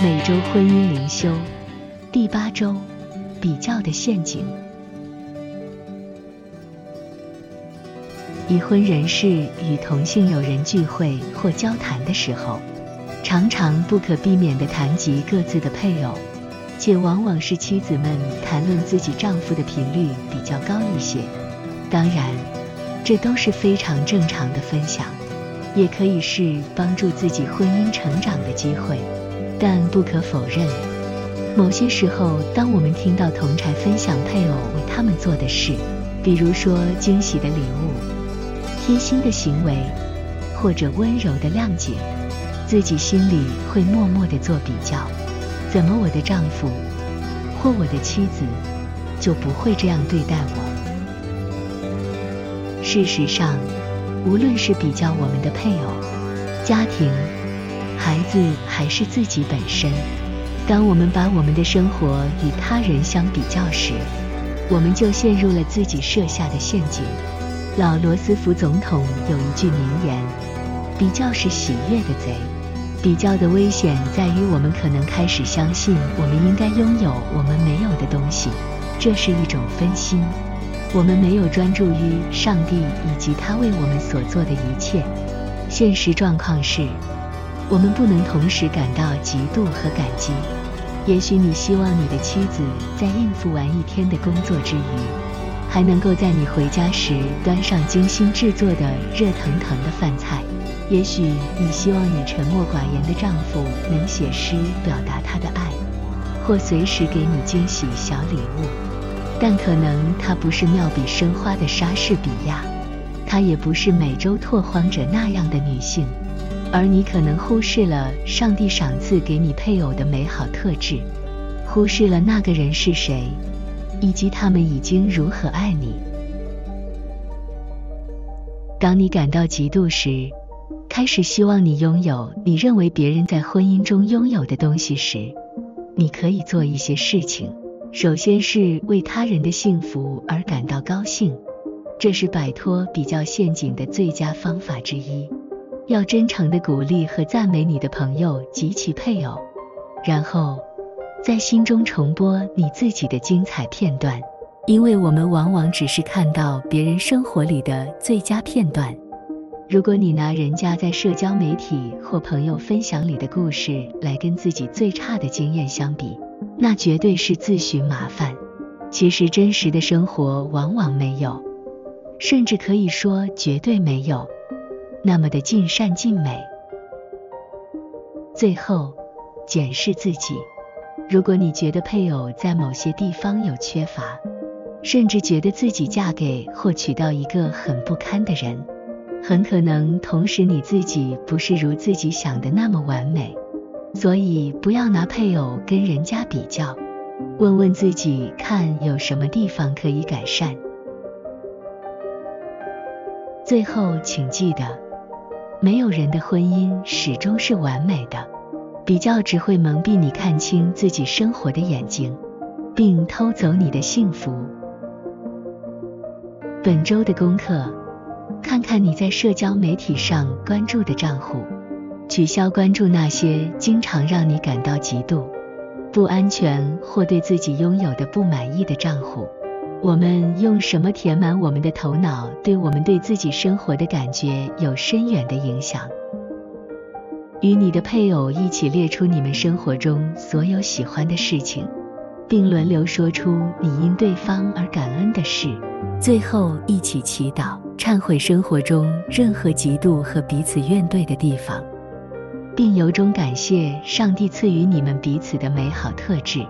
每周婚姻灵修第八周，比较的陷阱。已婚人士与同性友人聚会或交谈的时候，常常不可避免地谈及各自的配偶，且往往是妻子们谈论自己丈夫的频率比较高一些。当然，这都是非常正常的分享，也可以是帮助自己婚姻成长的机会。但不可否认，某些时候，当我们听到同柴分享配偶为他们做的事，比如说惊喜的礼物，贴心的行为，或者温柔的谅解，自己心里会默默地做比较：怎么我的丈夫或我的妻子就不会这样对待我？事实上，无论是比较我们的配偶、家庭、孩子，还是自己本身，当我们把我们的生活与他人相比较时，我们就陷入了自己设下的陷阱。老罗斯福总统有一句名言：“比较是喜悦的贼。”比较的危险在于，我们可能开始相信我们应该拥有我们没有的东西，这是一种分心。我们没有专注于上帝以及他为我们所做的一切。现实状况是，我们不能同时感到嫉妒和感激。也许你希望你的妻子在应付完一天的工作之余，还能够在你回家时端上精心制作的热腾腾的饭菜。也许你希望你沉默寡言的丈夫能写诗表达他的爱，或随时给你惊喜小礼物。但可能他不是妙笔生花的莎士比亚，他也不是美洲拓荒者那样的女性，而你可能忽视了上帝赏赐给你配偶的美好特质，忽视了那个人是谁。以及他们已经如何爱你。当你感到嫉妒时，开始希望你拥有你认为别人在婚姻中拥有的东西时，你可以做一些事情。首先是为他人的幸福而感到高兴，这是摆脱比较陷阱的最佳方法之一。要真诚地鼓励和赞美你的朋友及其配偶，然后。在心中重播你自己的精彩片段，因为我们往往只是看到别人生活里的最佳片段。如果你拿人家在社交媒体或朋友分享里的故事来跟自己最差的经验相比，那绝对是自寻麻烦。其实真实的生活往往没有，甚至可以说绝对没有，那么的尽善尽美。最后，检视自己。如果你觉得配偶在某些地方有缺乏，甚至觉得自己嫁给或娶到一个很不堪的人，很可能同时你自己不是如自己想的那么完美。所以不要拿配偶跟人家比较，问问自己看有什么地方可以改善。最后，请记得，没有人的婚姻始终是完美的。比较只会蒙蔽你看清自己生活的眼睛，并偷走你的幸福。本周的功课：看看你在社交媒体上关注的账户，取消关注那些经常让你感到嫉妒、不安全或对自己拥有的不满意的账户。我们用什么填满我们的头脑，对我们对自己生活的感觉有深远的影响。与你的配偶一起列出你们生活中所有喜欢的事情，并轮流说出你因对方而感恩的事。最后，一起祈祷，忏悔生活中任何嫉妒和彼此怨怼的地方，并由衷感谢上帝赐予你们彼此的美好特质。